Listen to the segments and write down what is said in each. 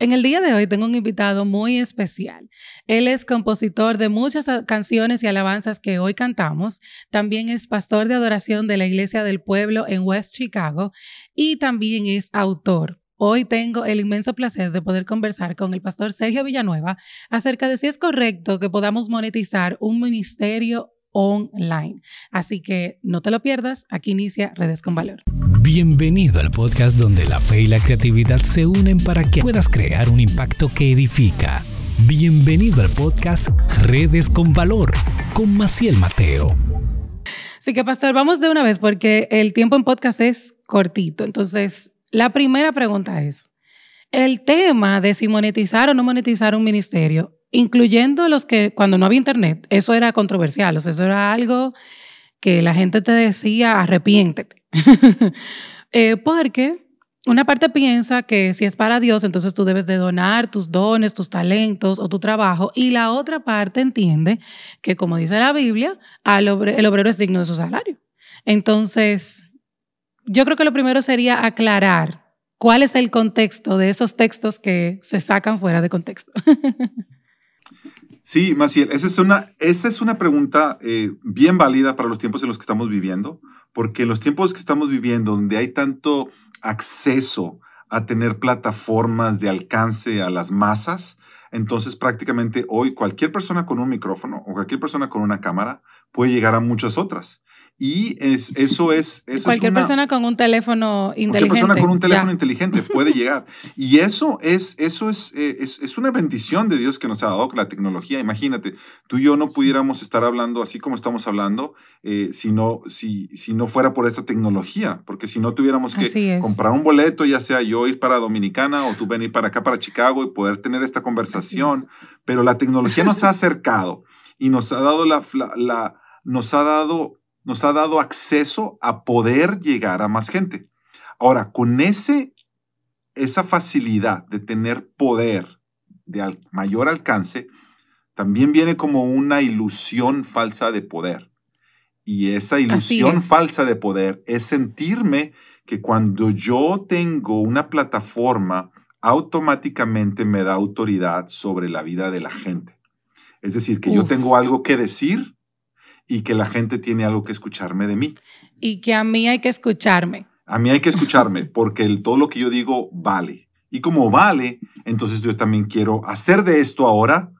En el día de hoy tengo un invitado muy especial. Él es compositor de muchas canciones y alabanzas que hoy cantamos. También es pastor de adoración de la Iglesia del Pueblo en West Chicago y también es autor. Hoy tengo el inmenso placer de poder conversar con el pastor Sergio Villanueva acerca de si es correcto que podamos monetizar un ministerio online. Así que no te lo pierdas, aquí inicia Redes con Valor. Bienvenido al podcast donde la fe y la creatividad se unen para que puedas crear un impacto que edifica. Bienvenido al podcast Redes con Valor con Maciel Mateo. Así que, pastor, vamos de una vez porque el tiempo en podcast es cortito. Entonces, la primera pregunta es, el tema de si monetizar o no monetizar un ministerio incluyendo los que cuando no había internet, eso era controversial, o sea, eso era algo que la gente te decía, arrepiéntete. eh, porque una parte piensa que si es para Dios, entonces tú debes de donar tus dones, tus talentos o tu trabajo, y la otra parte entiende que, como dice la Biblia, el obrero es digno de su salario. Entonces, yo creo que lo primero sería aclarar cuál es el contexto de esos textos que se sacan fuera de contexto. Sí, Maciel, esa es una, esa es una pregunta eh, bien válida para los tiempos en los que estamos viviendo, porque en los tiempos que estamos viviendo, donde hay tanto acceso a tener plataformas de alcance a las masas, entonces prácticamente hoy cualquier persona con un micrófono o cualquier persona con una cámara puede llegar a muchas otras. Y es, eso es... cualquier persona con un teléfono inteligente. Cualquier persona con un teléfono inteligente puede llegar. Y eso, es, eso eh, es, es, una bendición de Dios que nos ha dado la tecnología. Imagínate, tú y yo no pudiéramos estar hablando así como estamos hablando eh, si, no, si, si no fuera por esta tecnología. Porque si no tuviéramos que comprar un boleto, ya sea yo ir para Dominicana o tú venir para acá, para Chicago y poder tener esta conversación. Pero la tecnología nos ha acercado y nos ha dado la, la nos ha dado nos ha dado acceso a poder llegar a más gente. Ahora, con ese, esa facilidad de tener poder de mayor alcance, también viene como una ilusión falsa de poder. Y esa ilusión falsa de poder es sentirme que cuando yo tengo una plataforma, automáticamente me da autoridad sobre la vida de la gente. Es decir, que yo tengo algo que decir y que la gente tiene algo que escucharme de mí. Y que a mí hay que escucharme. A mí hay que escucharme porque todo lo que yo digo vale. Y como vale, entonces yo también quiero hacer de esto ahora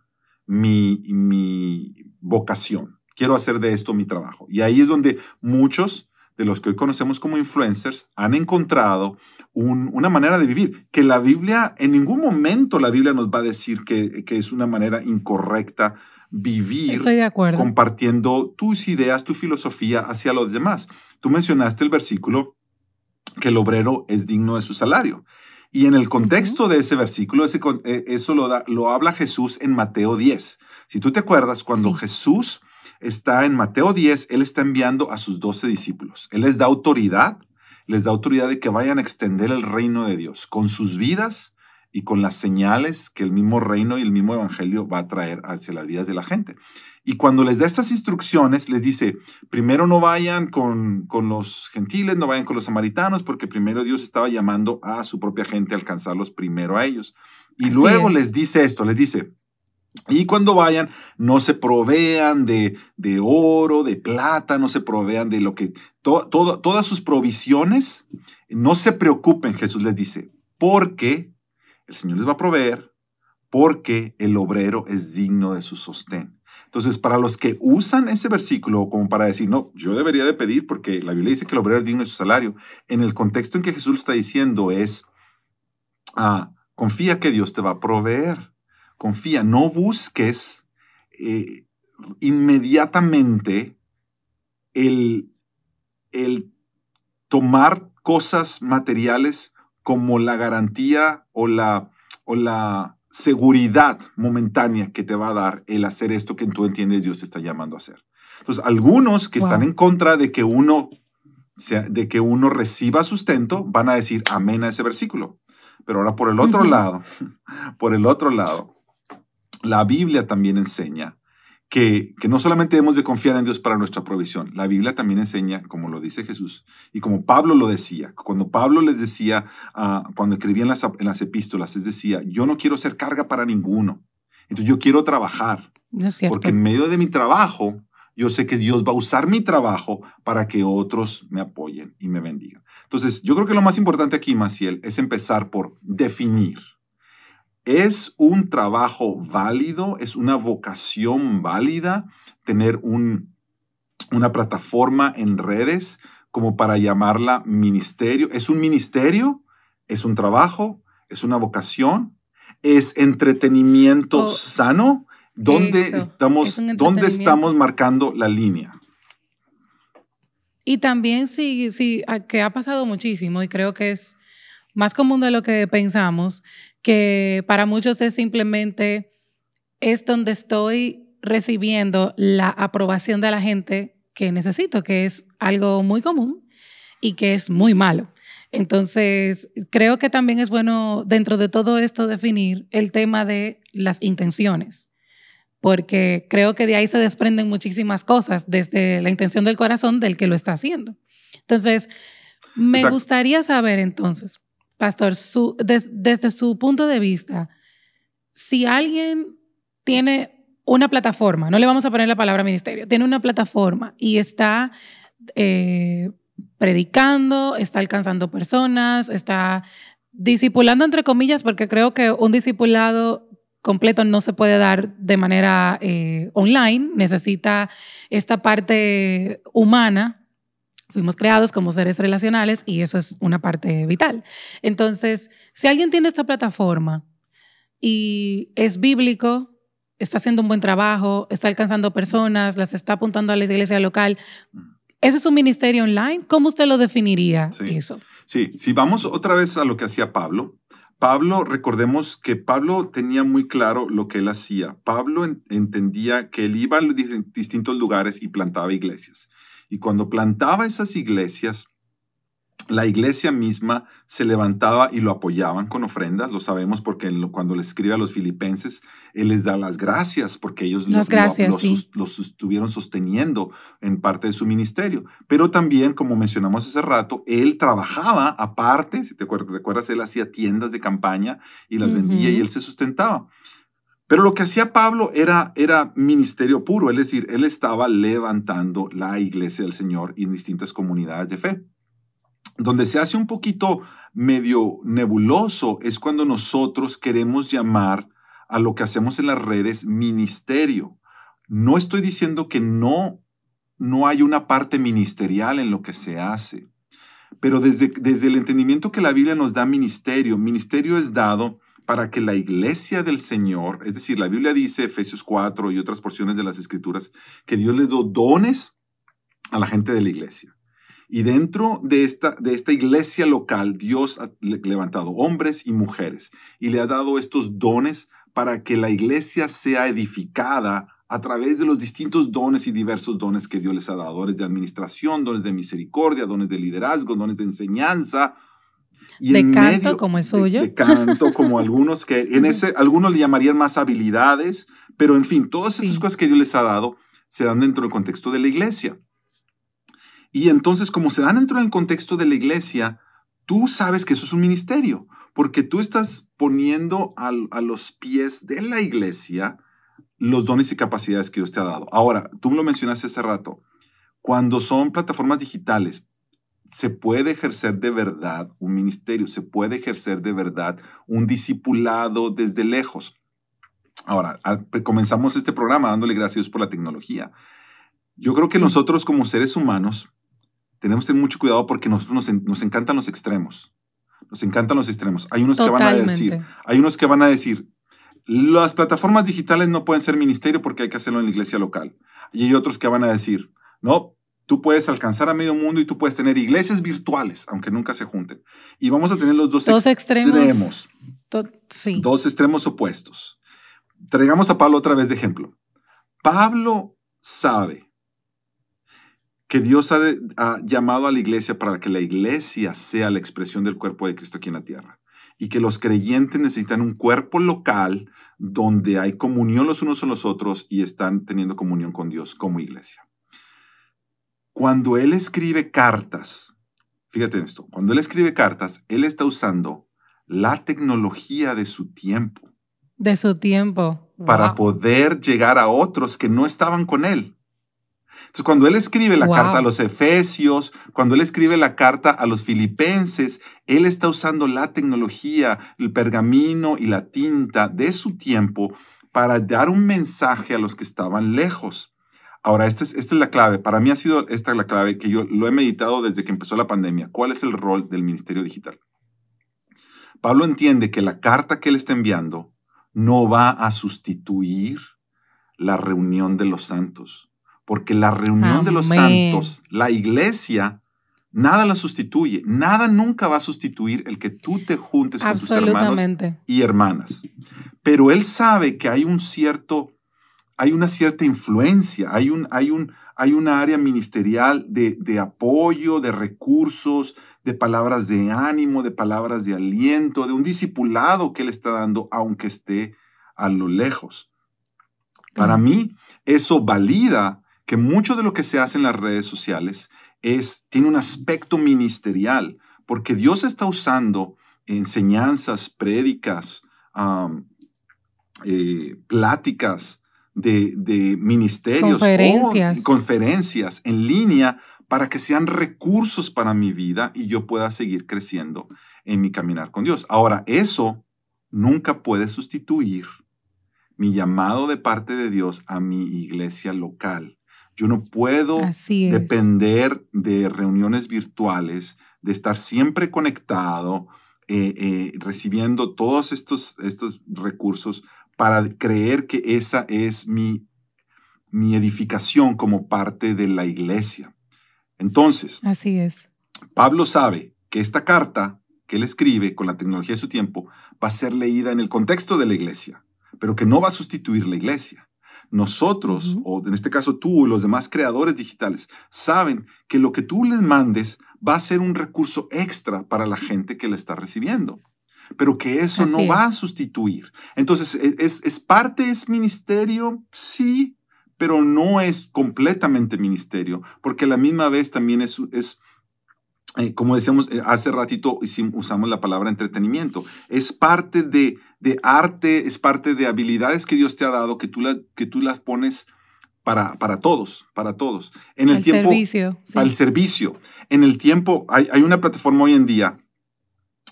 mi, mi vocación. Quiero hacer de esto mi trabajo. Y ahí es donde muchos de los que hoy conocemos como influencers han encontrado una manera de vivir, que la Biblia, en ningún momento la Biblia nos va a decir que, que es una manera incorrecta vivir compartiendo tus ideas, tu filosofía hacia los demás. Tú mencionaste el versículo que el obrero es digno de su salario. Y en el contexto de ese versículo, ese, eh, eso lo, da, lo, habla Jesús en Mateo 10. Si tú te acuerdas, cuando Jesús está en Mateo 10, Él está enviando a sus doce discípulos. Él les da autoridad, les da autoridad de que vayan a extender el reino de Dios con sus vidas, y con las señales que el mismo reino y el mismo evangelio va a traer hacia las vidas de la gente. Y cuando les da estas instrucciones, les dice, primero no vayan con, con los gentiles, no vayan con los samaritanos, porque primero Dios estaba llamando a su propia gente a alcanzarlos primero a ellos. Y luego les dice esto, les dice, y cuando vayan, no se provean de, de oro, de plata, no se provean de lo que, todas sus provisiones, no se preocupen, Jesús les dice, porque el Señor les va a proveer porque el obrero es digno de su sostén. Entonces, para los que usan ese versículo como para decir, no, yo debería de pedir porque la Biblia dice que el obrero es digno de su salario, en el contexto en que Jesús lo está diciendo es, ah, confía que Dios te va a proveer. Confía, no busques eh, inmediatamente el, el tomar cosas materiales como la garantía o la, o la seguridad momentánea que te va a dar el hacer esto que tú entiendes Dios te está llamando a hacer. Entonces, algunos que están en contra de que uno de que uno reciba sustento, van a decir amén a ese versículo. Pero ahora por el otro lado, por el otro lado, la Biblia también enseña que, que, no solamente debemos de confiar en Dios para nuestra provisión, la Biblia también enseña, como lo dice Jesús, y como Pablo lo decía, cuando Pablo les decía, uh, cuando escribía en las, en las epístolas, les decía, yo no quiero ser carga para ninguno, entonces yo quiero trabajar, es porque en medio de mi trabajo, yo sé que Dios va a usar mi trabajo para que otros me apoyen y me bendigan. Entonces, yo creo que lo más importante aquí, Maciel, es empezar por definir. ¿Es un trabajo válido? ¿Es una vocación válida tener un, una plataforma en redes como para llamarla ministerio? ¿Es un ministerio? ¿Es un trabajo? ¿Es una vocación? ¿Es entretenimiento Oh, sano? ¿Dónde eso, estamos, es ¿Dónde estamos marcando la línea? Y también sí, sí, que ha pasado muchísimo y creo que es más común de lo que pensamos, que para muchos es simplemente es donde estoy recibiendo la aprobación de la gente que necesito, que es algo muy común y que es muy malo. Entonces, creo que también es bueno dentro de todo esto definir el tema de las intenciones, porque creo que de ahí se desprenden muchísimas cosas desde la intención del corazón del que lo está haciendo. Entonces, me Exacto. gustaría saber entonces, pastor, desde su punto de vista, si alguien tiene una plataforma, no le vamos a poner la palabra ministerio, tiene una plataforma y está eh, predicando, está alcanzando personas, está discipulando entre comillas, porque creo que un discipulado completo no se puede dar de manera eh, online, necesita esta parte humana. Fuimos creados como seres relacionales y eso es una parte vital. Entonces, si alguien tiene esta plataforma y es bíblico, está haciendo un buen trabajo, está alcanzando personas, las está apuntando a la iglesia local, ¿eso es un ministerio online? ¿Cómo usted lo definiría Sí. eso? Sí, si vamos otra vez a lo que hacía Pablo, Pablo, recordemos que Pablo tenía muy claro lo que él hacía. Pablo en- entendía que él iba a los distintos lugares y plantaba iglesias. Y cuando plantaba esas iglesias, la iglesia misma se levantaba y lo apoyaban con ofrendas, lo sabemos porque cuando le escribe a los filipenses, él les da las gracias porque ellos lo- Las lo- lo, sí. los estuvieron sosteniendo en parte de su ministerio. Pero también, como mencionamos hace rato, él trabajaba aparte, si te recuerdas, él hacía tiendas de campaña y las vendía y él se sustentaba. Pero lo que hacía Pablo era, era ministerio puro, es decir, él estaba levantando la iglesia del Señor en distintas comunidades de fe. Donde se hace un poquito medio nebuloso es cuando nosotros queremos llamar a lo que hacemos en las redes ministerio. No estoy diciendo que no, no hay una parte ministerial en lo que se hace, pero desde, desde el entendimiento que la Biblia nos da ministerio, ministerio es dado para que la iglesia del Señor, es decir, la Biblia dice, Efesios 4 y otras porciones de las Escrituras, que Dios les dio dones a la gente de la iglesia. Y dentro de esta, de esta iglesia local, Dios ha le- levantado hombres y mujeres y le ha dado estos dones para que la iglesia sea edificada a través de los distintos dones y diversos dones que Dios les ha dado, dones de administración, dones de misericordia, dones de liderazgo, dones de enseñanza. Y De canto, como es suyo. De, canto, como algunos que en ese, algunos le llamarían más habilidades, pero en fin, todas esas Sí. cosas que Dios les ha dado se dan dentro del contexto de la iglesia. Y entonces, como se dan dentro del contexto de la iglesia, tú sabes que eso es un ministerio, porque tú estás poniendo al- a los pies de la iglesia los dones y capacidades que Dios te ha dado. Ahora, tú lo mencionaste hace rato, cuando son plataformas digitales, se puede ejercer de verdad un ministerio, se puede ejercer de verdad un discipulado desde lejos. Ahora, al- comenzamos este programa dándole gracias por la tecnología. Yo creo que Sí. nosotros como seres humanos tenemos que tener mucho cuidado porque nosotros nos, en- nos encantan los extremos. Nos encantan los extremos. Hay unos que van a decir, hay unos que van a decir, las plataformas digitales no pueden ser ministerio porque hay que hacerlo en la iglesia local. Y hay otros que van a decir, no, tú puedes alcanzar a medio mundo y tú puedes tener iglesias virtuales, aunque nunca se junten. Y vamos a tener los dos, Dos extremos. extremos, To- sí. dos extremos opuestos. Traigamos a Pablo otra vez de ejemplo. Pablo sabe que Dios ha, de- ha llamado a la iglesia para que la iglesia sea la expresión del cuerpo de Cristo aquí en la tierra. y que los creyentes necesitan un cuerpo local donde hay comunión los unos con los otros y están teniendo comunión con Dios como iglesia. Cuando él escribe cartas, fíjate en esto, cuando él escribe cartas, él está usando la tecnología de su tiempo. De su tiempo. Para poder llegar a otros que no estaban con él. Entonces, cuando él escribe la carta a los Efesios, cuando él escribe la carta a los Filipenses, él está usando la tecnología, el pergamino y la tinta de su tiempo para dar un mensaje a los que estaban lejos. Ahora, esta es, esta es la clave. Para mí ha sido esta la clave que yo lo he meditado desde que empezó la pandemia. ¿Cuál es el rol del ministerio digital? Pablo entiende que la carta que él está enviando no va a sustituir la reunión de los santos porque la reunión de los santos, la iglesia, nada la sustituye. Nada nunca va a sustituir el que tú te juntes con tus hermanos y hermanas. Pero él sabe que hay un cierto, hay una cierta influencia, hay un, hay un, hay una área ministerial de, de apoyo, de recursos, de palabras de ánimo, de palabras de aliento, de un discipulado que él está dando, aunque esté a lo lejos. Para mí, eso valida que mucho de lo que se hace en las redes sociales es, tiene un aspecto ministerial, porque Dios está usando enseñanzas, prédicas, eh, pláticas de, ministerios, conferencias. conferencias en línea para que sean recursos para mi vida y yo pueda seguir creciendo en mi caminar con Dios. Ahora, eso nunca puede sustituir mi llamado de parte de Dios a mi iglesia local. Yo no puedo depender de reuniones virtuales, de estar siempre conectado, eh, eh, recibiendo todos estos, estos recursos para creer que esa es mi, mi edificación como parte de la iglesia. Entonces, así es. Pablo sabe que esta carta que él escribe con la tecnología de su tiempo va a ser leída en el contexto de la iglesia, pero que no va a sustituir la iglesia. Nosotros, o en este caso tú y los demás creadores digitales, saben que lo que tú les mandes va a ser un recurso extra para la gente que la está recibiendo pero que eso no va a sustituir. Entonces, e, es, es, parte, es ministerio, sí, pero no es completamente ministerio, porque a la misma vez también es, es eh, como decíamos eh, hace ratito, usamos la palabra entretenimiento, es parte de, de, arte, es parte de habilidades que Dios te ha dado que tú, la, que tú las pones para, para todos, para todos. En el, tiempo, servicio. El servicio. En el tiempo, hay, hay una plataforma hoy en día,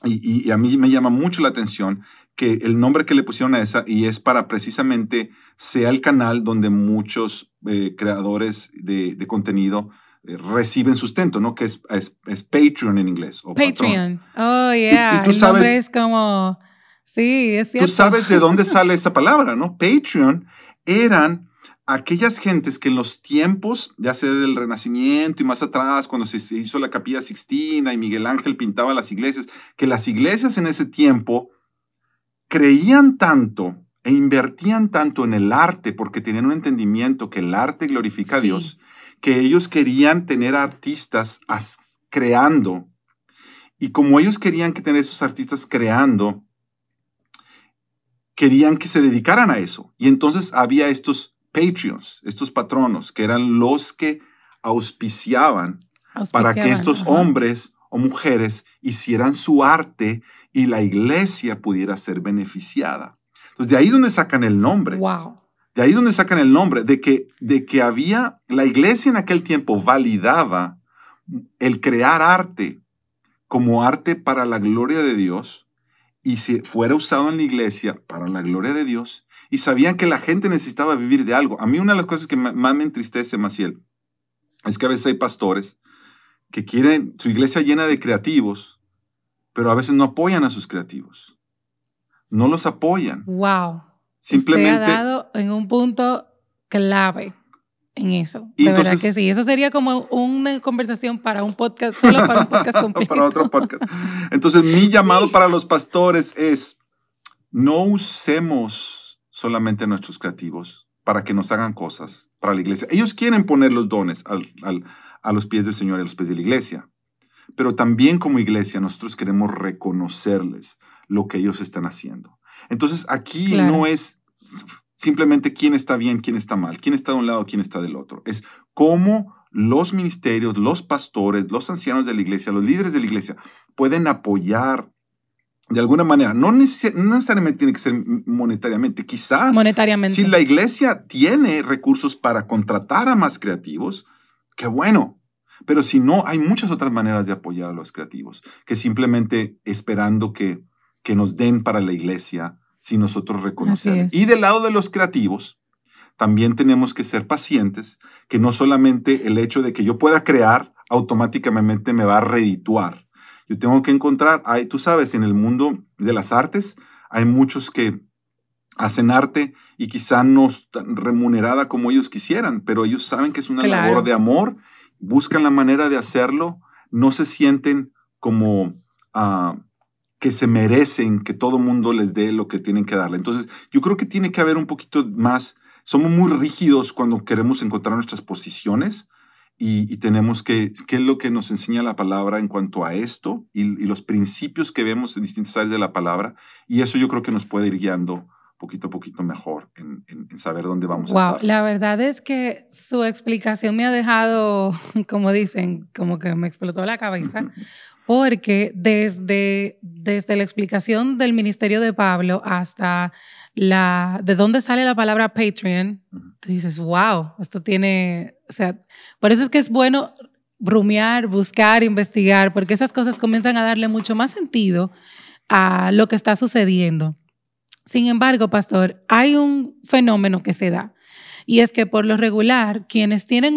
y, y, a mí me llama mucho la atención que el nombre que le pusieron a esa, y es para precisamente sea el canal donde muchos eh, creadores de, de contenido reciben sustento, ¿no? Que es, es, Patreon en inglés. O Patreon. Oh, yeah. Y, tú sabes, es como... Sí, es cierto. Tú sabes de dónde sale esa palabra, ¿no? Patreon eran aquellas gentes que en los tiempos, ya sea del Renacimiento y más atrás, cuando se hizo la Capilla Sixtina y Miguel Ángel pintaba las iglesias, que las iglesias en ese tiempo creían tanto e invertían tanto en el arte porque tenían un entendimiento que el arte glorifica a Dios, que ellos querían tener artistas creando. Y como ellos querían que tener esos artistas creando, querían que se dedicaran a eso. Y entonces había estos Patreons, estos patronos, que eran los que auspiciaban, para que estos hombres o mujeres hicieran su arte y la iglesia pudiera ser beneficiada. Entonces, de ahí es donde sacan el nombre. Wow. De ahí es donde sacan el nombre, de que, de que había, la iglesia en aquel tiempo validaba el crear arte como arte para la gloria de Dios y si fuera usado en la iglesia para la gloria de Dios y sabían que la gente necesitaba vivir de algo. A mí una de las cosas que más me entristece, Maciel, es que a veces hay pastores que quieren su iglesia llena de creativos, pero a veces no apoyan a sus creativos. No los apoyan. Wow. Simplemente. ha dado en un punto clave en eso. De verdad que sí. Eso sería como una conversación para un podcast, solo para un podcast completo. para otro podcast. Entonces, mi llamado para los pastores es: no usemos solamente nuestros creativos para que nos hagan cosas para la iglesia. Ellos quieren poner los dones a los pies del Señor y a los pies de la iglesia. Pero también como iglesia nosotros queremos reconocerles lo que ellos están haciendo. Entonces aquí no es simplemente quién está bien, quién está mal, quién está de un lado, quién está del otro. Es cómo los ministerios, los pastores, los ancianos de la iglesia, los líderes de la iglesia pueden apoyar de alguna manera, no, necesariamente tiene que ser monetariamente, quizá monetariamente. si la iglesia tiene recursos para contratar a más creativos, qué bueno. Pero si no, hay muchas otras maneras de apoyar a los creativos, que simplemente esperando que, que nos den para la iglesia, si nosotros reconocemos. Y del lado de los creativos, también tenemos que ser pacientes, que no solamente el hecho de que yo pueda crear automáticamente me va a redituar yo tengo que encontrar, hay, tú sabes, en el mundo de las artes hay muchos que hacen arte y quizá no tan remunerada como ellos quisieran, pero ellos saben que es una labor de amor, buscan la manera de hacerlo, no se sienten como ah, que se merecen que todo mundo les dé lo que tienen que darle. Entonces, yo creo que tiene que haber un poquito más, somos muy rígidos cuando queremos encontrar nuestras posiciones y, tenemos que, qué es lo que nos enseña la palabra en cuanto a esto y, los principios que vemos en distintas áreas de la palabra. Y eso yo creo que nos puede ir guiando poquito a poquito mejor en, saber dónde vamos wow, a estar. La verdad es que su explicación me ha dejado, como dicen, como que me explotó la cabeza, porque desde, desde la explicación del ministerio de Pablo hasta la, de dónde sale la palabra Patreon, tú dices, wow, esto tiene, o sea, por eso es que es bueno rumiar, buscar, investigar, porque esas cosas comienzan a darle mucho más sentido a lo que está sucediendo. Sin embargo, pastor, hay un fenómeno que se da y es que por lo regular, quienes tienen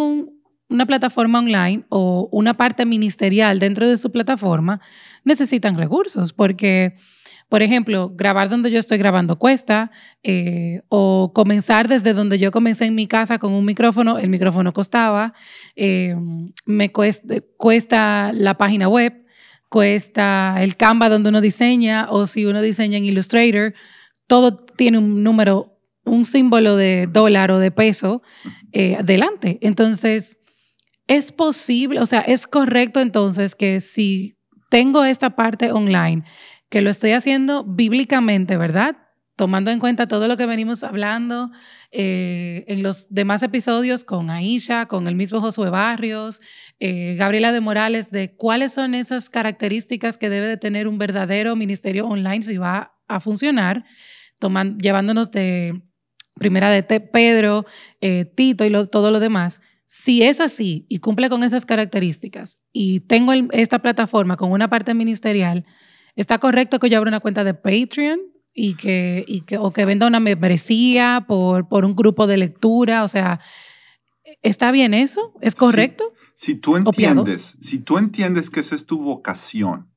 una plataforma online o una parte ministerial dentro de su plataforma necesitan recursos porque por ejemplo, grabar donde yo estoy grabando cuesta, eh, o comenzar desde donde yo comencé en mi casa con un micrófono, el micrófono costaba, eh, me cuesta, la página web, cuesta el Canva donde uno diseña, o si uno diseña en Illustrator, todo tiene un número, un símbolo de dólar o de peso eh, delante. Entonces, es posible, o sea, es correcto entonces que si tengo esta parte online, que lo estoy haciendo bíblicamente, ¿verdad? Tomando en cuenta todo lo que venimos hablando eh, en los demás episodios con Aisha, con el mismo Josué Barrios, eh, Gabriela de Morales, de cuáles son esas características que debe de tener un verdadero ministerio online si va a funcionar, llevándonos de primera de Pedro, eh, Tito y todo lo demás. Si es así y cumple con esas características y tengo esta plataforma con una parte ministerial, ¿Está correcto que yo abra una cuenta de Patreon y que, y que, o que venda una membresía por, por un grupo de lectura? O sea, ¿está bien eso? ¿Es correcto? Si, tú entiendes, si tú entiendes que esa es tu vocación,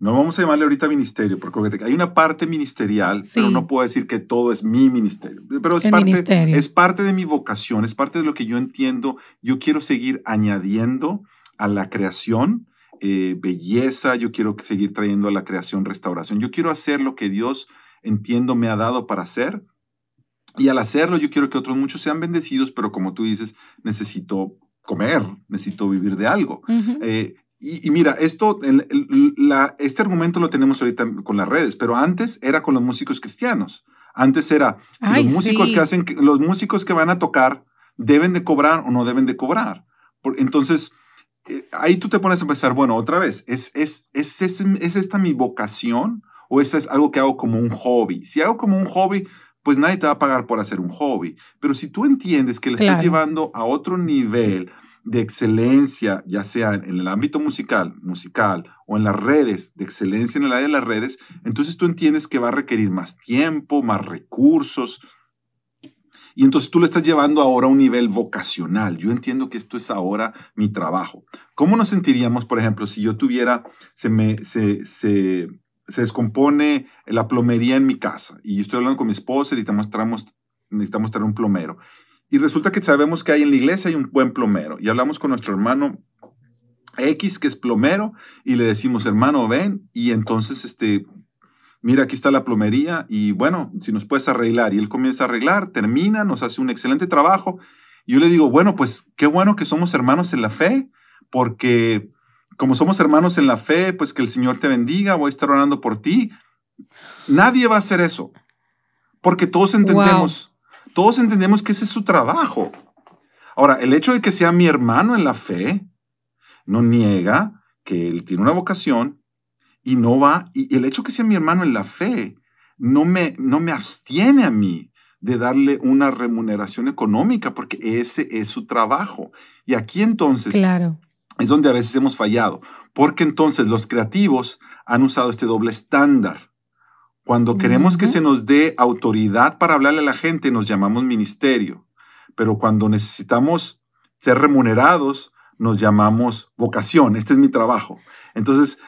no vamos a llamarle ahorita ministerio, porque hay una parte ministerial, pero no puedo decir que todo es mi ministerio. Pero es parte, es parte de mi vocación, es parte de lo que yo entiendo. Yo quiero seguir añadiendo a la creación eh, belleza, yo quiero seguir trayendo a la creación restauración, yo quiero hacer lo que Dios entiendo me ha dado para hacer. Y al hacerlo, yo quiero que otros muchos sean bendecidos, pero como tú dices, necesito comer, necesito vivir de algo. Eh, y, mira, esto, la, este argumento lo tenemos ahorita con las redes, pero antes era con los músicos cristianos. Antes era, si los músicos que hacen, los músicos que van a tocar deben de cobrar o no deben de cobrar. entonces, eh, ahí tú te pones a pensar, bueno, otra vez, ¿es, es, es, es, esta mi vocación o es algo que hago como un hobby? Si hago como un hobby, pues nadie te va a pagar por hacer un hobby. Pero si tú entiendes que le estás llevando a otro nivel de excelencia, ya sea en el ámbito musical, musical o en las redes, de excelencia en el área de las redes, entonces tú entiendes que va a requerir más tiempo, más recursos, y entonces tú lo estás llevando ahora a un nivel vocacional. Yo entiendo que esto es ahora mi trabajo. ¿Cómo nos sentiríamos, por ejemplo, si yo tuviera, se me, se, se, se descompone la plomería en mi casa y yo estoy hablando con mi esposa y necesitamos, necesitamos traer un plomero. Y resulta que sabemos que hay en la iglesia hay un buen plomero y hablamos con nuestro hermano X, que es plomero, y le decimos, hermano, ven, y entonces este, mira, aquí está la plomería y bueno, si nos puedes arreglar. Y él comienza a arreglar, termina, nos hace un excelente trabajo. Y yo le digo, bueno, pues qué bueno que somos hermanos en la fe, porque como somos hermanos en la fe, pues que el Señor te bendiga, voy a estar orando por ti. Nadie va a hacer eso. Porque todos entendemos, todos entendemos que ese es su trabajo. Ahora, el hecho de que sea mi hermano en la fe no niega que él tiene una vocación y no va, y el hecho que sea mi hermano en la fe no me, no me abstiene a mí de darle una remuneración económica, porque ese es su trabajo. Y aquí entonces claro. es donde a veces hemos fallado, porque entonces los creativos han usado este doble estándar. Cuando queremos que se nos dé autoridad para hablarle a la gente, nos llamamos ministerio. Pero cuando necesitamos ser remunerados, nos llamamos vocación. Este es mi trabajo. Entonces,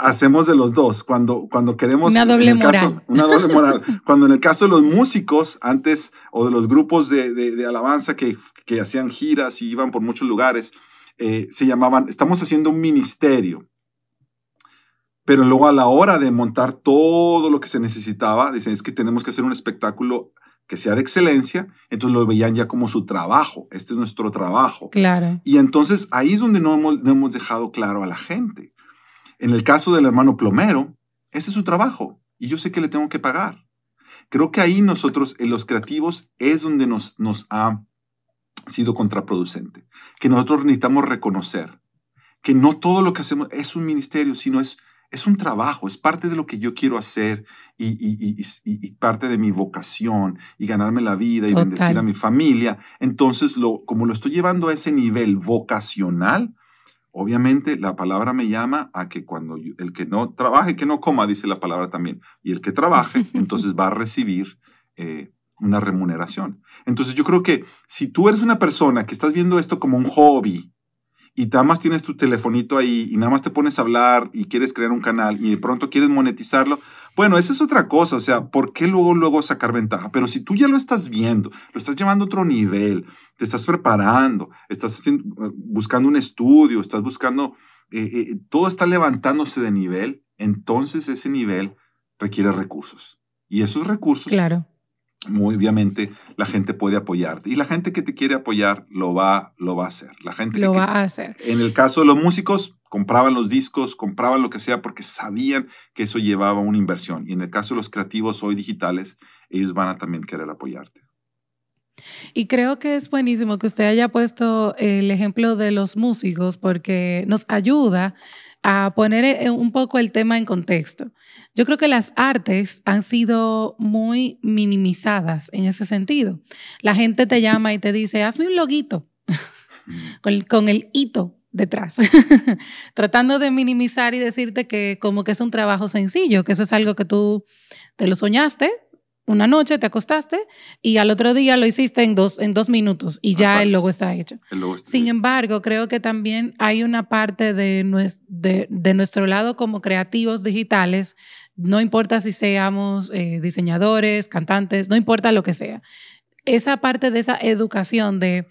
hacemos de los dos. Cuando, cuando queremos... Una doble moral. una doble moral. cuando en el caso de los músicos, antes, o de los grupos de, alabanza que, que, hacían giras y iban por muchos lugares, eh, se llamaban, estamos haciendo un ministerio. Pero luego a la hora de montar todo lo que se necesitaba, dicen, es que tenemos que hacer un espectáculo que sea de excelencia, entonces lo veían ya como su trabajo, este es nuestro trabajo. Claro. Y entonces ahí es donde no hemos, no hemos dejado claro a la gente. En el caso del hermano plomero, ese es su trabajo y yo sé que le tengo que pagar. Creo que ahí nosotros, en los creativos, es donde nos, nos ha sido contraproducente, que nosotros necesitamos reconocer que no todo lo que hacemos es un ministerio, sino es es un trabajo, es parte de lo que yo quiero hacer y, parte de mi vocación y ganarme la vida y bendecir a mi familia. Entonces, lo, como lo estoy llevando a ese nivel vocacional, obviamente la palabra me llama a que cuando el que no trabaje, que no coma, dice la palabra también, y el que trabaje, entonces va a recibir eh, una remuneración. Entonces, yo creo que si tú eres una persona que estás viendo esto como un hobby, y nada más tienes tu telefonito ahí y nada más te pones a hablar y quieres crear un canal y de pronto quieres monetizarlo, bueno, esa es otra cosa, o sea, ¿por qué luego, luego sacar ventaja? Pero si tú ya lo estás viendo, lo estás llevando a otro nivel, te estás preparando, estás buscando un estudio, estás buscando, eh, eh, todo está levantándose de nivel, entonces ese nivel requiere recursos. Y esos recursos claro muy obviamente la gente puede apoyarte. Y la gente que te quiere apoyar lo va lo va a hacer. La gente lo va a hacer. en el caso de los músicos compraban los discos compraban lo que sea porque sabían que eso llevaba una inversión. Y en el caso de los creativos hoy digitales ellos van a también querer apoyarte. Y creo que es buenísimo que usted haya puesto el ejemplo de los músicos porque nos ayuda a poner eh, un poco el tema en contexto. Yo creo que las artes han sido muy minimizadas en ese sentido. La gente te llama y te dice, hazme un loguito con, el hito detrás, tratando de minimizar y decirte que como que es un trabajo sencillo, que eso es algo que tú te lo soñaste, una noche te acostaste y al otro día lo hiciste en dos, en dos minutos y ya el logo está hecho. Sin embargo, creo que también hay una parte de, de, nuestro lado como creativos digitales, no importa si seamos eh, diseñadores, cantantes, no importa lo que sea. Esa parte de esa educación de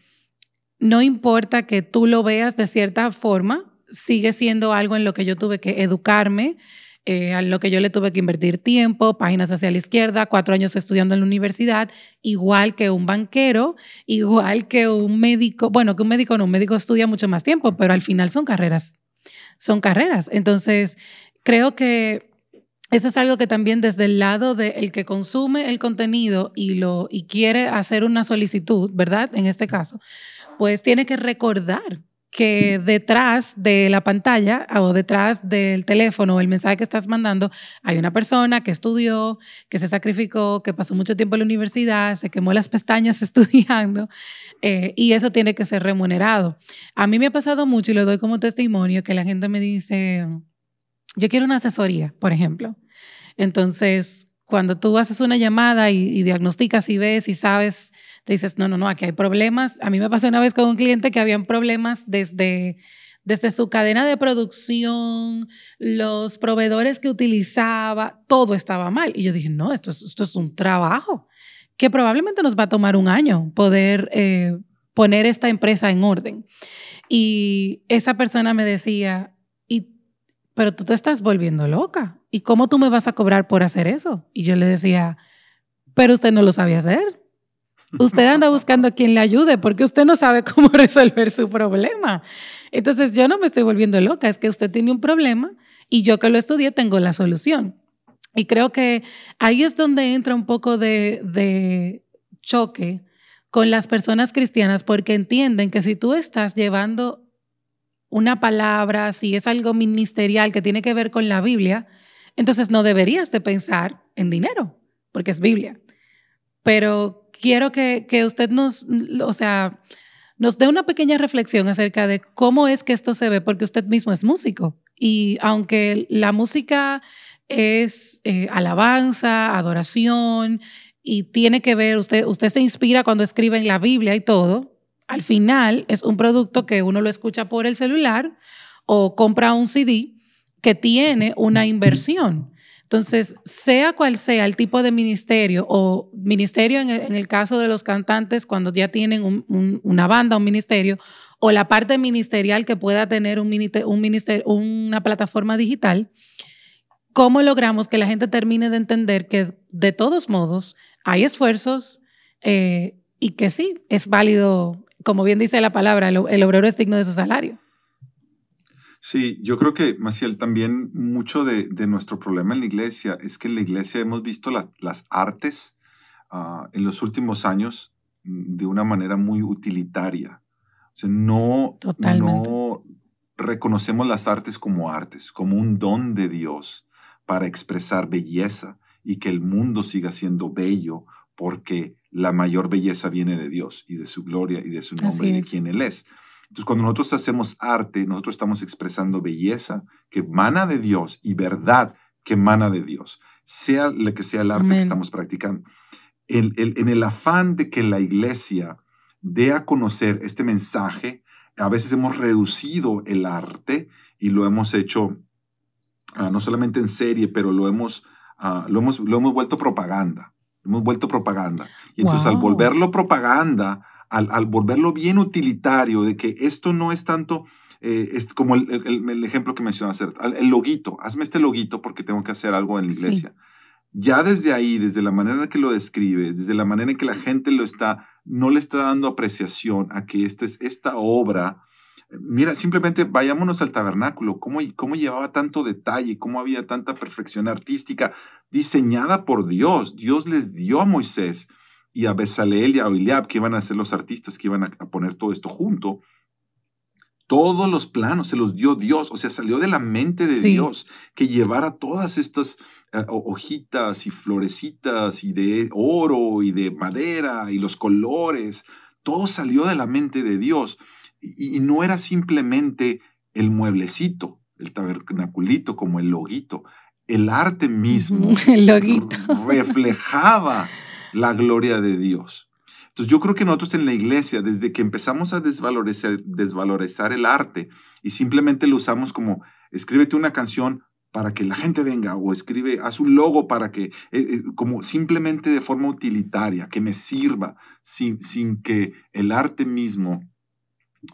no importa que tú lo veas de cierta forma, sigue siendo algo en lo que yo tuve que educarme eh, a lo que yo le tuve que invertir tiempo, páginas hacia la izquierda, cuatro años estudiando en la universidad, igual que un banquero, igual que un médico, bueno, que un médico no, un médico estudia mucho más tiempo, pero al final son carreras, son carreras. Entonces, creo que eso es algo que también desde el lado del que consume el contenido y, lo, y quiere hacer una solicitud, ¿verdad? En este caso, pues tiene que recordar que detrás de la pantalla o detrás del teléfono o el mensaje que estás mandando hay una persona que estudió, que se sacrificó, que pasó mucho tiempo en la universidad, se quemó las pestañas estudiando eh, y eso tiene que ser remunerado. A mí me ha pasado mucho y lo doy como testimonio que la gente me dice, yo quiero una asesoría, por ejemplo. Entonces, cuando tú haces una llamada y, diagnosticas y ves y sabes, te dices, no, no, no, aquí hay problemas. A mí me pasó una vez con un cliente que habían problemas desde, desde su cadena de producción, los proveedores que utilizaba, todo estaba mal. Y yo dije, no, esto es, esto es un trabajo que probablemente nos va a tomar un año poder eh, poner esta empresa en orden. Y esa persona me decía, pero tú te estás volviendo loca. ¿Y cómo tú me vas a cobrar por hacer eso? Y yo le decía, pero usted no lo sabe hacer. Usted anda buscando a quien le ayude porque usted no sabe cómo resolver su problema. Entonces yo no me estoy volviendo loca, es que usted tiene un problema y yo que lo estudié tengo la solución. Y creo que ahí es donde entra un poco de, de choque con las personas cristianas porque entienden que si tú estás llevando una palabra, si es algo ministerial que tiene que ver con la Biblia, entonces no deberías de pensar en dinero, porque es Biblia. Pero quiero que, que usted nos, o sea, nos dé una pequeña reflexión acerca de cómo es que esto se ve, porque usted mismo es músico. Y aunque la música es eh, alabanza, adoración, y tiene que ver, usted, usted se inspira cuando escribe en la Biblia y todo, al final es un producto que uno lo escucha por el celular o compra un CD que tiene una inversión. Entonces, sea cual sea el tipo de ministerio o ministerio en el, caso de los cantantes cuando ya tienen una banda, un ministerio, o la parte ministerial que pueda tener un, ministerio, una plataforma digital, ¿cómo logramos que la gente termine de entender que de todos modos hay esfuerzos eh, y que sí, es válido, como bien dice la palabra, el, el obrero es digno de su salario? Sí, yo creo que, Maciel, también mucho de, nuestro problema en la iglesia es que en la iglesia hemos visto las artes ah, en los últimos años mm, de una manera muy utilitaria. O sea, no, no reconocemos las artes como artes, como un don de Dios para expresar belleza y que el mundo siga siendo bello porque la mayor belleza viene de Dios y de su gloria y de su nombre y de quien Él es. Entonces, cuando nosotros hacemos arte, nosotros estamos expresando belleza que emana de Dios y verdad que emana de Dios, sea lo que sea el arte que estamos practicando. en el afán de que la iglesia dé a conocer este mensaje, a veces hemos reducido el arte y lo hemos hecho ah, no solamente en serie, pero lo hemos, ah, lo hemos, lo hemos vuelto propaganda. Hemos vuelto propaganda. Y entonces al volverlo propaganda, al, volverlo bien utilitario, de que esto no es tanto eh, es como el, ejemplo que mencionaste, el loguito, hazme este loguito porque tengo que hacer algo en la iglesia. Ya desde ahí, desde la manera en que lo describe, desde la manera en que la gente lo está, no le está dando apreciación a que esta es esta obra. Mira, simplemente vayámonos al tabernáculo, cómo, cómo llevaba tanto detalle, cómo había tanta perfección artística diseñada por Dios. Dios les dio a Moisés y a Besaleel y a Eliab, que iban a ser los artistas que iban a, poner todo esto junto, todos los planos se los dio Dios, o sea, salió de la mente de Dios que llevara todas estas eh, hojitas y florecitas y de oro y de madera y los colores, todo salió de la mente de Dios y, y no era simplemente el mueblecito, el tabernaculito como el loguito, el arte mismo el loguito. reflejaba la gloria de Dios. Entonces yo creo que nosotros en la iglesia, desde que empezamos a desvalorizar, desvalorizar el arte y simplemente lo usamos como, escríbete una canción para que la gente venga o escribe, haz un logo para que, eh, eh, como simplemente de forma utilitaria, que me sirva, sin, sin que el arte mismo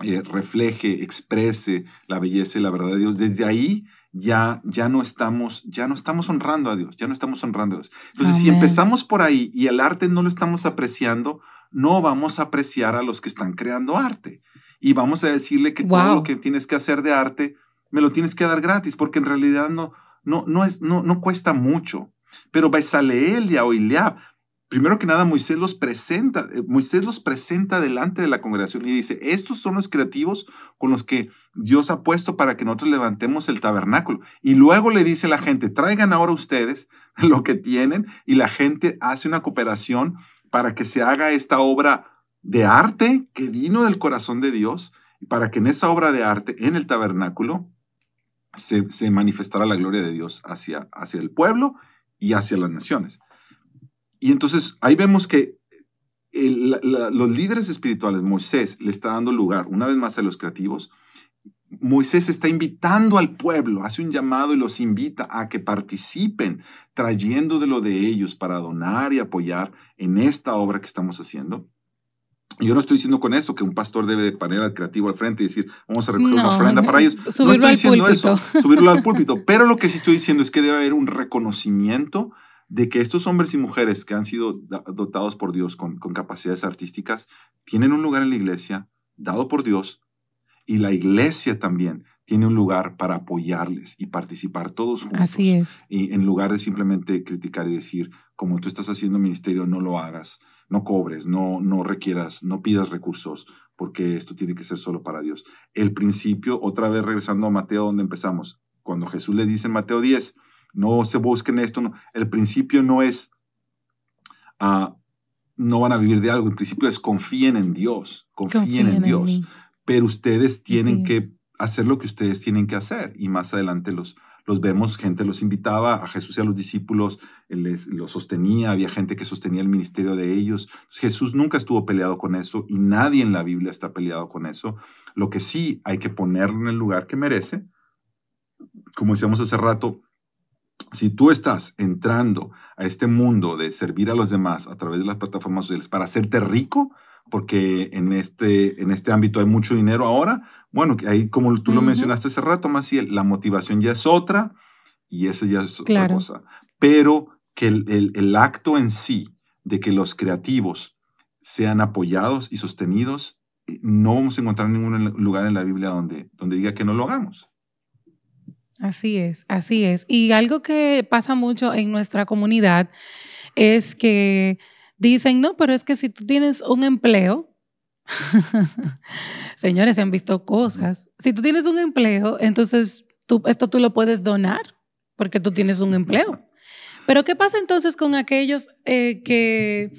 eh, refleje, exprese la belleza y la verdad de Dios. Desde ahí ya, ya, no estamos, ya no estamos honrando a Dios, ya no estamos honrando a Dios. Entonces, si empezamos por ahí y el arte no lo estamos apreciando, no vamos a apreciar a los que están creando arte. Y vamos a decirle que todo lo que tienes que hacer de arte, me lo tienes que dar gratis, porque en realidad no, no, no, es, no, no cuesta mucho. Pero Besaleel y Oiliab primero que nada, Moisés los presenta, eh, Moisés los presenta delante de la congregación y dice, estos son los creativos con los que Dios ha puesto para que nosotros levantemos el tabernáculo. Y luego le dice a la gente, traigan ahora ustedes lo que tienen y la gente hace una cooperación para que se haga esta obra de arte que vino del corazón de Dios y para que en esa obra de arte, en el tabernáculo, se, se manifestara la gloria de Dios hacia, hacia el pueblo y hacia las naciones. Y entonces ahí vemos que los líderes espirituales, Moisés le está dando lugar una vez más a los creativos. Moisés está invitando al pueblo, hace un llamado y los invita a que participen trayendo de lo de ellos para donar y apoyar en esta obra que estamos haciendo. Yo no estoy diciendo con esto que un pastor debe de poner al creativo al frente y decir, vamos a recoger una ofrenda para ellos. Subirlo no estoy diciendo eso, subirlo al púlpito. Pero lo que sí estoy diciendo es que debe haber un reconocimiento de que estos hombres y mujeres que han sido dotados por Dios con, capacidades artísticas tienen un lugar en la iglesia dado por Dios y la iglesia también tiene un lugar para apoyarles y participar todos juntos. Así es. Y en lugar de simplemente criticar y decir, como tú estás haciendo ministerio, no lo hagas, no cobres, no, no requieras, no pidas recursos, porque esto tiene que ser solo para Dios. El principio, otra vez regresando a Mateo, donde empezamos, cuando Jesús le dice en Mateo 10, no se busquen esto, no, el principio no es, ah, no van a vivir de algo, el principio es confíen en Dios, confíen, en, Dios, pero ustedes tienen que hacer lo que ustedes tienen que hacer. Y más adelante los, los vemos, gente los invitaba a Jesús y a los discípulos, les, los sostenía, había gente que sostenía el ministerio de ellos. Jesús nunca estuvo peleado con eso y nadie en la Biblia está peleado con eso. Lo que sí hay que ponerlo en el lugar que merece. Como decíamos hace rato, si tú estás entrando a este mundo de servir a los demás a través de las plataformas sociales para hacerte rico, porque en este, en este ámbito hay mucho dinero ahora. Bueno, ahí como tú lo mencionaste hace rato, Maciel, la motivación ya es otra y eso ya es otra cosa. Pero que el, el, acto en sí de que los creativos sean apoyados y sostenidos, eh, no vamos a encontrar ningún lugar en la Biblia donde, donde diga que no lo hagamos. Así es, así es. Y algo que pasa mucho en nuestra comunidad es que dicen, no, pero es que si tú tienes un empleo, señores, se han visto cosas. Si tú tienes un empleo, entonces esto tú lo puedes donar porque tú tienes un empleo. Pero ¿qué pasa entonces con aquellos eh, que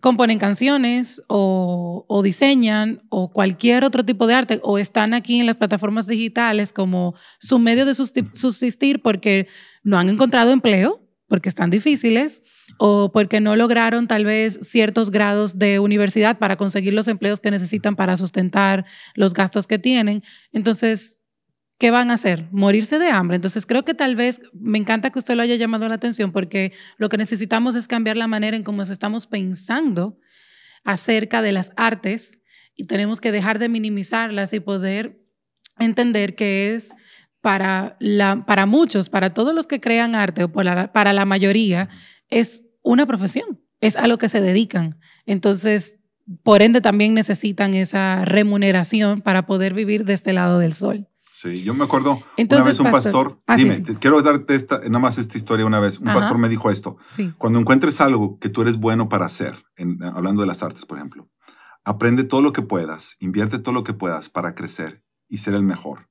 componen canciones o, diseñan o cualquier otro tipo de arte o están aquí en las plataformas digitales como su medio de subsistir porque no han encontrado empleo porque están difíciles o porque no lograron tal vez ciertos grados de universidad para conseguir los empleos que necesitan para sustentar los gastos que tienen. Entonces, ¿qué van a hacer? Morirse de hambre. Entonces, creo que tal vez, me encanta que usted lo haya llamado la atención porque lo que necesitamos es cambiar la manera en cómo estamos pensando acerca de las artes y tenemos que dejar de minimizarlas y poder entender que es para, la, para muchos, para todos los que crean arte o para, para la mayoría, es una profesión, es a lo que se dedican. Entonces, por ende, también necesitan esa remuneración para poder vivir de este lado del sol. Sí, yo me acuerdo una vez un pastor, ah, dime, quiero darte esta, nada más esta historia una vez. Un pastor me dijo esto: cuando encuentres algo que tú eres bueno para hacer, hablando de las artes, por ejemplo, aprende todo lo que puedas, invierte todo lo que puedas para crecer y ser el mejor.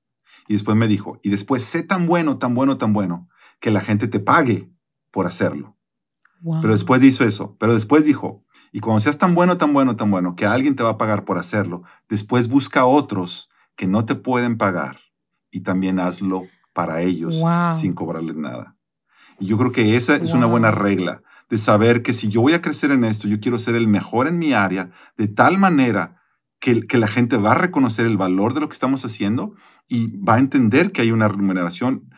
Y después me dijo, y después sé tan bueno, tan bueno, tan bueno, que la gente te pague por hacerlo. Pero después hizo eso, pero después dijo, y cuando seas tan bueno, tan bueno, tan bueno, que alguien te va a pagar por hacerlo, después busca a otros que no te pueden pagar y también hazlo para ellos sin cobrarles nada. Y yo creo que esa es una buena regla de saber que si yo voy a crecer en esto, yo quiero ser el mejor en mi área, de tal manera que, la gente va a reconocer el valor de lo que estamos haciendo y va a entender que hay una remuneración,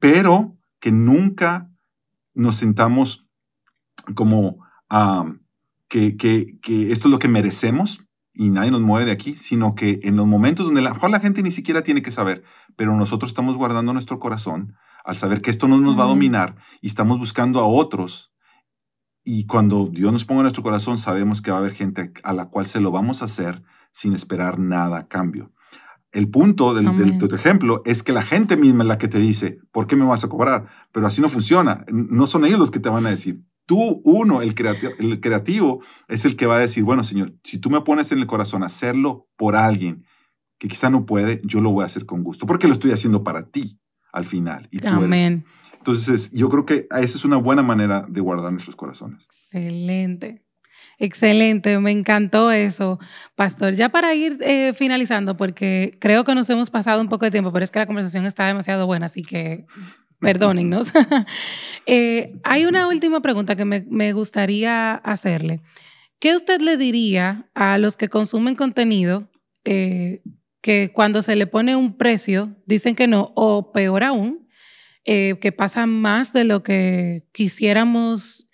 pero que nunca nos sentamos como que, esto es lo que merecemos y nadie nos mueve de aquí, sino que en los momentos donde la, mejor la gente ni siquiera tiene que saber, pero nosotros estamos guardando nuestro corazón al saber que esto no nos va a dominar y estamos buscando a otros y cuando Dios nos ponga en nuestro corazón, sabemos que va a haber gente a la cual se lo vamos a hacer sin esperar nada a cambio. El punto del, del, ejemplo es que la gente misma es la que te dice, ¿por qué me vas a cobrar? Pero así no funciona. No son ellos los que te van a decir. Tú, uno, el creativo, el creativo es el que va a decir, bueno, Señor, si tú me pones en el corazón hacerlo por alguien que quizá no puede, yo lo voy a hacer con gusto, porque lo estoy haciendo para ti al final. Y Amén. Entonces, yo creo que esa es una buena manera de guardar nuestros corazones. Excelente. Excelente, me encantó eso, Pastor. Ya para ir eh, finalizando, porque creo que nos hemos pasado un poco de tiempo, pero es que la conversación está demasiado buena, así que perdónennos. Eh, hay una última pregunta que me, me, gustaría hacerle. ¿Qué usted le diría a los que consumen contenido eh, que cuando se le pone un precio dicen que no, o peor aún, eh, que pasa más de lo que quisiéramos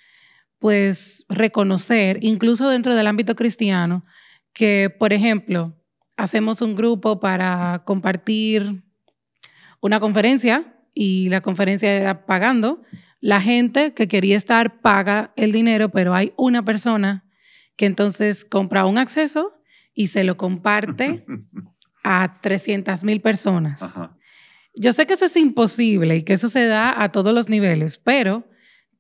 pues reconocer, incluso dentro del ámbito cristiano, que por ejemplo hacemos un grupo para compartir una conferencia y la conferencia era pagando. La gente que quería estar paga el dinero, pero hay una persona que entonces compra un acceso y se lo comparte a 300 mil personas. Yo sé que eso es imposible y que eso se da a todos los niveles, pero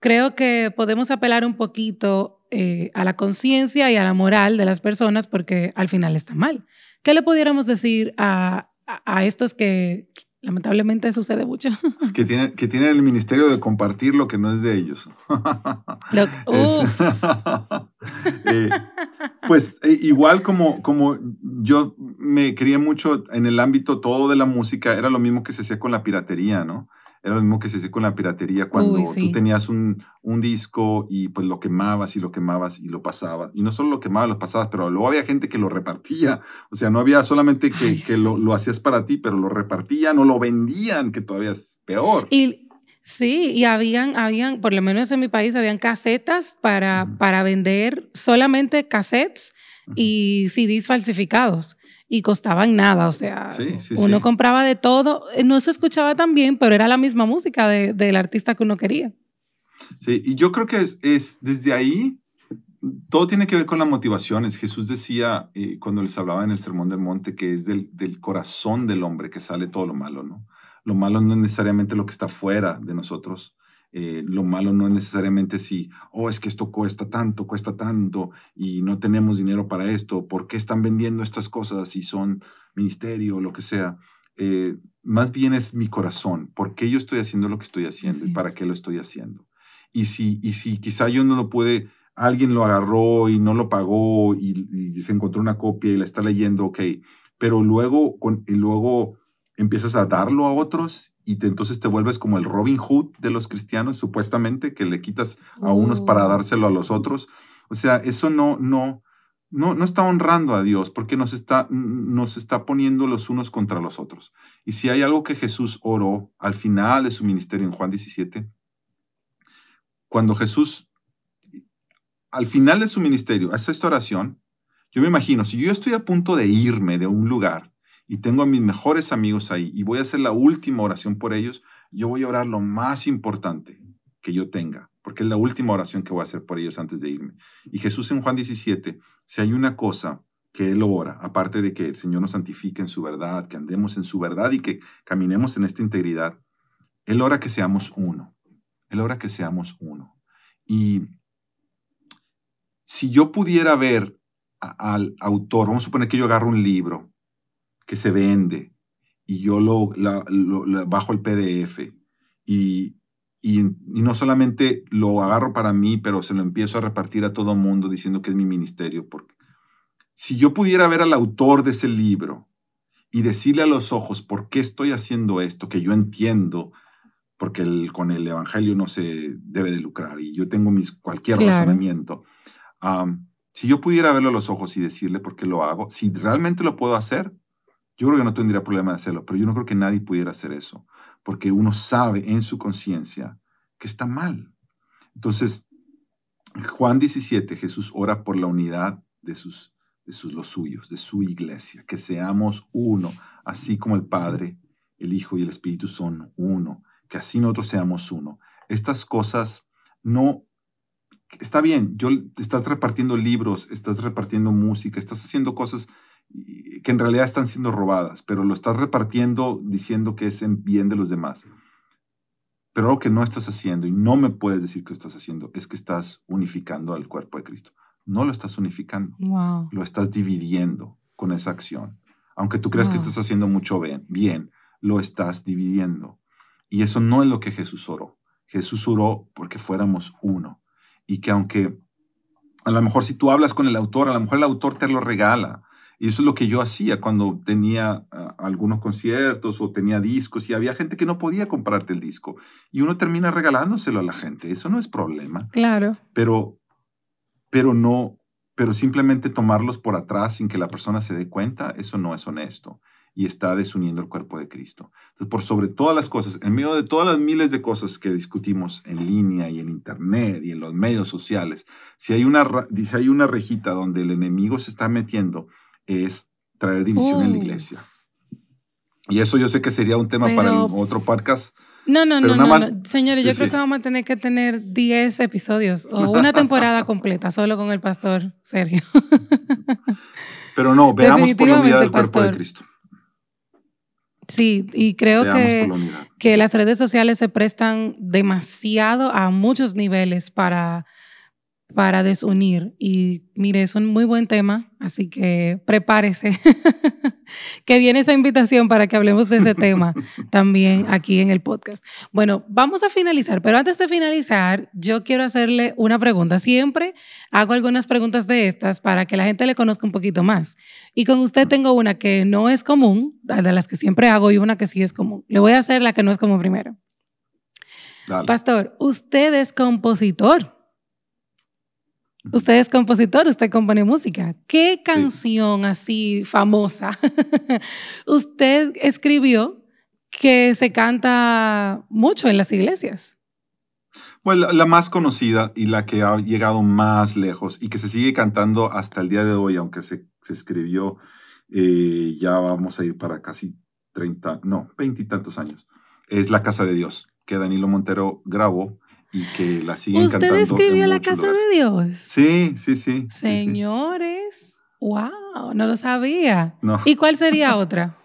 creo que podemos apelar un poquito eh, a la conciencia y a la moral de las personas porque al final está mal. ¿Qué le pudiéramos decir a, a estos que Lamentablemente sucede mucho. Que tienen, que tienen el ministerio de compartir lo que no es de ellos. Eh, pues eh, igual como, como yo me crié mucho en el ámbito todo de la música, era lo mismo que se hacía con la piratería, ¿no? Era lo mismo que se hacía con la piratería cuando tú tenías un, un, disco y pues lo quemabas y lo quemabas y lo pasabas. Y no solo lo quemabas, lo pasabas, pero luego había gente que lo repartía. O sea, no había solamente que, que lo, lo, hacías para ti, pero lo repartían o lo vendían, que todavía es peor. Y sí, y habían, habían, por lo menos en mi país, habían casetas para, para vender solamente cassettes y CDs falsificados y costaban nada, o sea, uno compraba de todo, no se escuchaba tan bien, pero era la misma música del artista que uno quería. Sí, y yo creo que es, desde ahí, todo tiene que ver con las motivaciones. Jesús decía eh, cuando les hablaba en el Sermón del Monte que es del, del corazón del hombre que sale todo lo malo, ¿no? Lo malo no es necesariamente lo que está fuera de nosotros, eh, lo malo no es necesariamente si, oh, es que esto cuesta tanto, cuesta tanto y no tenemos dinero para esto, ¿por qué están vendiendo estas cosas si son ministerio o lo que sea? Eh, más bien es mi corazón, ¿por qué yo estoy haciendo lo que estoy haciendo y para qué lo estoy haciendo? Y si, y si quizá yo no lo puede, alguien lo agarró y no lo pagó y, y se encontró una copia y la está leyendo, ok, pero luego, con, y luego empiezas a darlo a otros y entonces te vuelves como el Robin Hood de los cristianos, supuestamente, que le quitas a unos para oh. dárselo a los otros. O sea, eso no, no, no, no está honrando a Dios porque nos está, nos está poniendo los unos contra los otros. Y si hay algo que Jesús oró al final de su ministerio en Juan 17, cuando Jesús, al final de su ministerio, hace esta oración, yo me imagino, si yo estoy a punto de irme de un lugar, y tengo a mis mejores amigos ahí y voy a hacer la última oración por ellos, yo voy a orar lo más importante que yo tenga, porque es la última oración que voy a hacer por ellos antes de irme. Y Jesús en Juan 17, si hay una cosa que Él ora, aparte de que el Señor nos santifique en su verdad, que andemos en su verdad y que caminemos en esta integridad, Él ora que seamos uno. Él ora que seamos uno. Y si yo pudiera ver al autor, vamos a suponer que yo agarro un libro que se vende y yo lo, bajo el PDF y, y, no solamente lo agarro para mí, pero se lo empiezo a repartir a todo mundo diciendo que es mi ministerio. Porque si yo pudiera ver al autor de ese libro y decirle a los ojos por qué estoy haciendo esto, que yo entiendo, porque el, con el Evangelio no se debe de lucrar y yo tengo mis, cualquier razonamiento. si yo pudiera verlo a los ojos y decirle por qué lo hago, si realmente lo puedo hacer, yo creo que no tendría problema de hacerlo, pero yo no creo que nadie pudiera hacer eso, porque uno sabe en su conciencia que está mal. Entonces, Juan 17, Jesús ora por la unidad de sus, de sus los suyos, de su iglesia, que seamos uno, así como el Padre, el Hijo y el Espíritu son uno, que así nosotros seamos uno. Estas cosas no está bien, yo estás repartiendo libros, estás repartiendo música, estás haciendo cosas que en realidad están siendo robadas, pero lo estás repartiendo diciendo que es en bien de los demás. Pero algo que no estás haciendo, y no me puedes decir que estás haciendo, es que estás unificando al cuerpo de Cristo. No lo estás unificando, lo estás dividiendo con esa acción. Aunque tú creas que estás haciendo mucho bien, bien, lo estás dividiendo. Y eso no es lo que Jesús oró. Jesús oró porque fuéramos uno. Y que aunque a lo mejor si tú hablas con el autor, a lo mejor el autor te lo regala, y eso es lo que yo hacía cuando tenía ah, algunos conciertos o tenía discos y había gente que no podía comprarte el disco. Y uno termina regalándoselo a la gente. Eso no es problema. Claro. Pero, pero no, pero simplemente tomarlos por atrás sin que la persona se dé cuenta, eso no es honesto. Y está desuniendo el cuerpo de Cristo. Entonces, por sobre todas las cosas, en medio de todas las miles de cosas que discutimos en línea y en Internet y en los medios sociales, si hay una, si hay una rejita donde el enemigo se está metiendo, es traer división en la oh. iglesia. Y eso yo sé que sería un tema para el otro podcast. No, no, no, no, Señores, yo creo que vamos a tener que tener 10 episodios o una temporada completa solo con el pastor Sergio. Pero no, veamos por la unidad del cuerpo de Cristo. Sí, y creo que, la que las redes sociales se prestan demasiado a muchos niveles para, para desunir. Y mire, es un muy buen tema, así que prepárese, que viene esa invitación para que hablemos de ese tema también aquí en el podcast. Bueno, vamos a finalizar, pero antes de finalizar, yo quiero hacerle una pregunta. Siempre hago algunas preguntas de estas para que la gente le conozca un poquito más. Y con usted tengo una que no es común, de las que siempre hago, y una que sí es común. Le voy a hacer la que no es común primero. Dale. Pastor, usted es compositor. Usted es compositor, usted compone música. ¿Qué canción así famosa usted escribió que se canta mucho en las iglesias? Bueno, la, la más conocida y la que ha llegado más lejos y que se sigue cantando hasta el día de hoy, aunque se, se escribió, eh, ya vamos a ir para casi 30, no, 20 y tantos años, es La Casa de Dios, que Danilo Montero grabó y que la siguen ¿Usted cantando. en escribió La Casa de Dios? Sí, sí, sí. sí, sí. Señores, wow, no lo sabía. No. ¿Y cuál sería otra?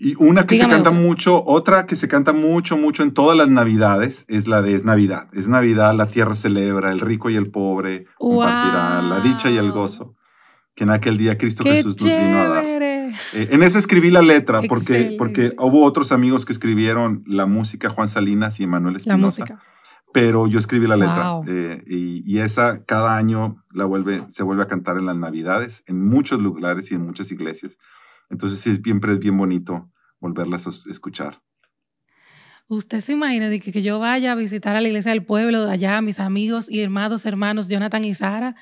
Y una que Dígame se canta otra. mucho, otra que se canta mucho, mucho en todas las navidades, es la de Es Navidad. Es Navidad, la tierra celebra, el rico y el pobre compartirán la dicha y el Wow. gozo. Que en aquel día Cristo ¡Qué Jesús nos vino a dar. Eh, en esa escribí la letra porque, Excelente. porque hubo otros amigos que escribieron la música, Juan Salinas y Emanuel La Espinosa, pero yo escribí la letra. Wow. eh, y, y esa cada año la vuelve, se vuelve a cantar en las navidades, en muchos lugares y en muchas iglesias. Entonces sí, siempre es bien bonito volverlas a escuchar. Usted se imagina de que, que yo vaya a visitar a la iglesia del pueblo de allá, mis amigos y hermanos, hermanos Jonathan y Sara,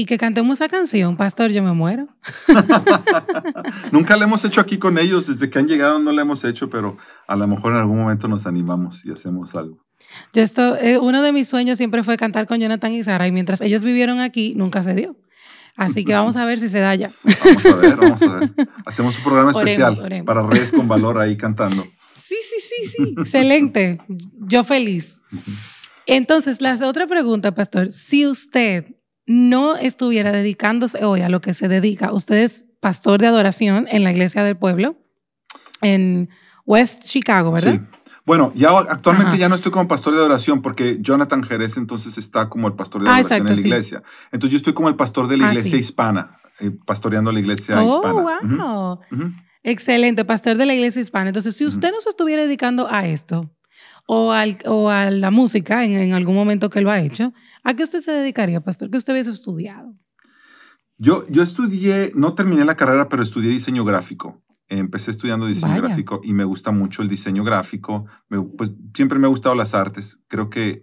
y que cantemos esa canción, Pastor, yo me muero. Nunca la hemos hecho aquí con ellos, desde que han llegado no la hemos hecho, pero a lo mejor en algún momento nos animamos y hacemos algo. Yo esto, eh, uno de mis sueños siempre fue cantar con Jonathan y Sara, y mientras ellos vivieron aquí, nunca se dio. Así que vamos a ver si se da ya. Vamos a ver, vamos a ver. Hacemos un programa Oremos, especial oremos. para redes con valor ahí cantando. Sí, sí, sí, sí. Excelente. Yo feliz. Entonces, la otra pregunta, Pastor, si usted no estuviera dedicándose hoy a lo que se dedica, usted es pastor de adoración en la iglesia del pueblo, en West Chicago, ¿verdad? Sí. Bueno, ya actualmente Ajá. ya no estoy como pastor de adoración porque Jonathan Jerez entonces está como el pastor de Ah, adoración exacto, en la sí. iglesia. Entonces yo estoy como el pastor de la Ah, iglesia sí. hispana, eh, pastoreando la iglesia Oh, hispana. wow. Excelente, pastor de la iglesia hispana. Entonces, si usted no se estuviera dedicando a esto o, al- o a la música en, en algún momento que lo ha hecho, ¿a qué usted se dedicaría, pastor? ¿Qué usted hubiese estudiado? Yo, yo estudié, no terminé la carrera, pero estudié diseño gráfico. Empecé estudiando diseño Vaya. gráfico y me gusta mucho el diseño gráfico. Me- pues siempre me ha gustado las artes. Creo que,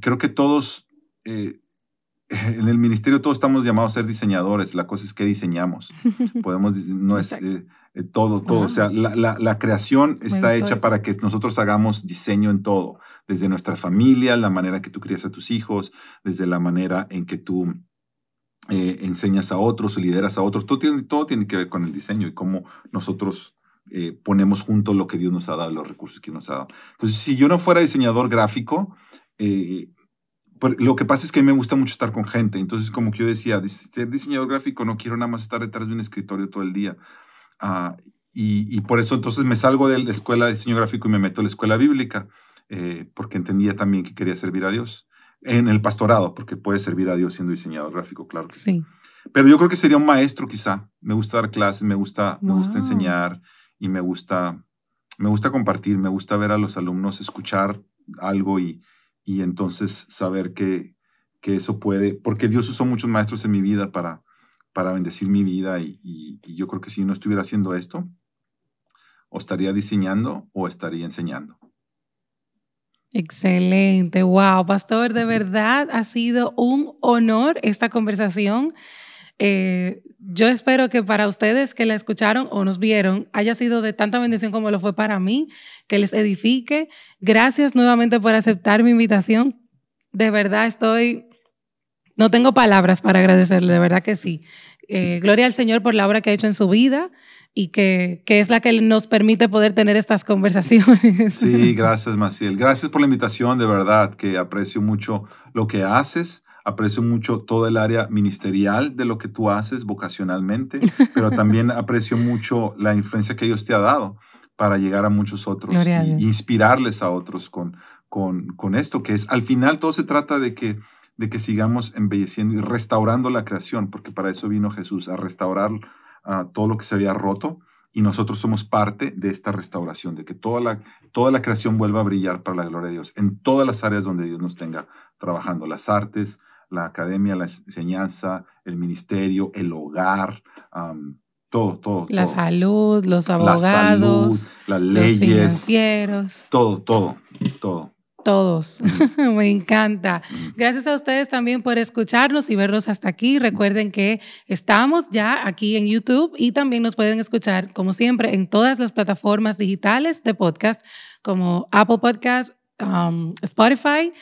creo que todos eh, en el ministerio todos estamos llamados a ser diseñadores. La cosa es que diseñamos. Podemos, no es eh, eh, todo, todo. Wow. O sea, la, la- la creación está hecha eso. para que nosotros hagamos diseño en todo. Desde nuestra familia, la manera que tú crías a tus hijos, desde la manera en que tú eh, enseñas a otros o lideras a otros. Todo tiene, todo tiene que ver con el diseño y cómo nosotros eh, ponemos junto lo que Dios nos ha dado, los recursos que nos ha dado. Entonces, si yo no fuera diseñador gráfico, eh, lo que pasa es que a mí me gusta mucho estar con gente. Entonces, como que yo decía, de ser diseñador gráfico no quiero nada más estar detrás de un escritorio todo el día. Ah, y por eso entonces me salgo de la escuela de diseño gráfico y me meto a la escuela bíblica, eh, porque entendía también que quería servir a Dios. En el pastorado, porque puede servir a Dios siendo diseñador gráfico, claro. que sí. Sí. Pero yo creo que sería un maestro quizá. Me gusta dar clases, me gusta, me gusta Wow. enseñar y me gusta, me gusta compartir, me gusta ver a los alumnos escuchar algo y, y entonces saber que, que eso puede, porque Dios usó muchos maestros en mi vida para, para bendecir mi vida y, y- y yo creo que si no estuviera haciendo esto, o estaría diseñando o estaría enseñando. Excelente, wow, pastor, de verdad ha sido un honor esta conversación. Eh, yo espero que para ustedes que la escucharon o nos vieron haya sido de tanta bendición como lo fue para mí, que les edifique. Gracias nuevamente por aceptar mi invitación. De verdad estoy, no tengo palabras para agradecerle, de verdad que sí. Eh, gloria al Señor por la obra que ha hecho en su vida y que, que es la que nos permite poder tener estas conversaciones. Sí, gracias, Maciel. Gracias por la invitación, de verdad, que aprecio mucho lo que haces. aprecio mucho todo el área ministerial de lo que tú haces vocacionalmente, pero también aprecio mucho la influencia que Dios te ha dado para llegar a muchos otros y inspirarles a otros con, con, con, esto, que es al final todo se trata de que, de que sigamos embelleciendo y restaurando la creación, porque para eso vino Jesús, a restaurar uh, todo lo que se había roto y nosotros somos parte de esta restauración, de que toda la, toda la creación vuelva a brillar para la gloria de Dios, en todas las áreas donde Dios nos tenga trabajando, las artes, la academia, la enseñanza, el ministerio, el hogar, todo, todo. La salud, los abogados, la salud, las leyes, los financieros. Todo, todo, todo. Todos. Me encanta. Gracias a ustedes también por escucharnos y vernos hasta aquí. Recuerden que estamos ya aquí en YouTube y también nos pueden escuchar, como siempre, en todas las plataformas digitales de podcast, como Apple Podcast, um, Spotify.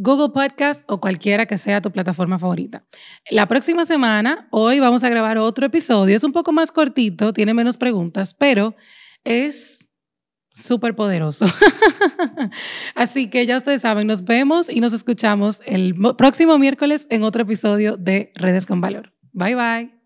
Google Podcast o cualquiera que sea tu plataforma favorita. La próxima semana, hoy vamos a grabar otro episodio. Es un poco más cortito, tiene menos preguntas, pero es súper poderoso. Así que ya ustedes saben, nos vemos y nos escuchamos el próximo miércoles en otro episodio de Redes con Valor. Bye bye.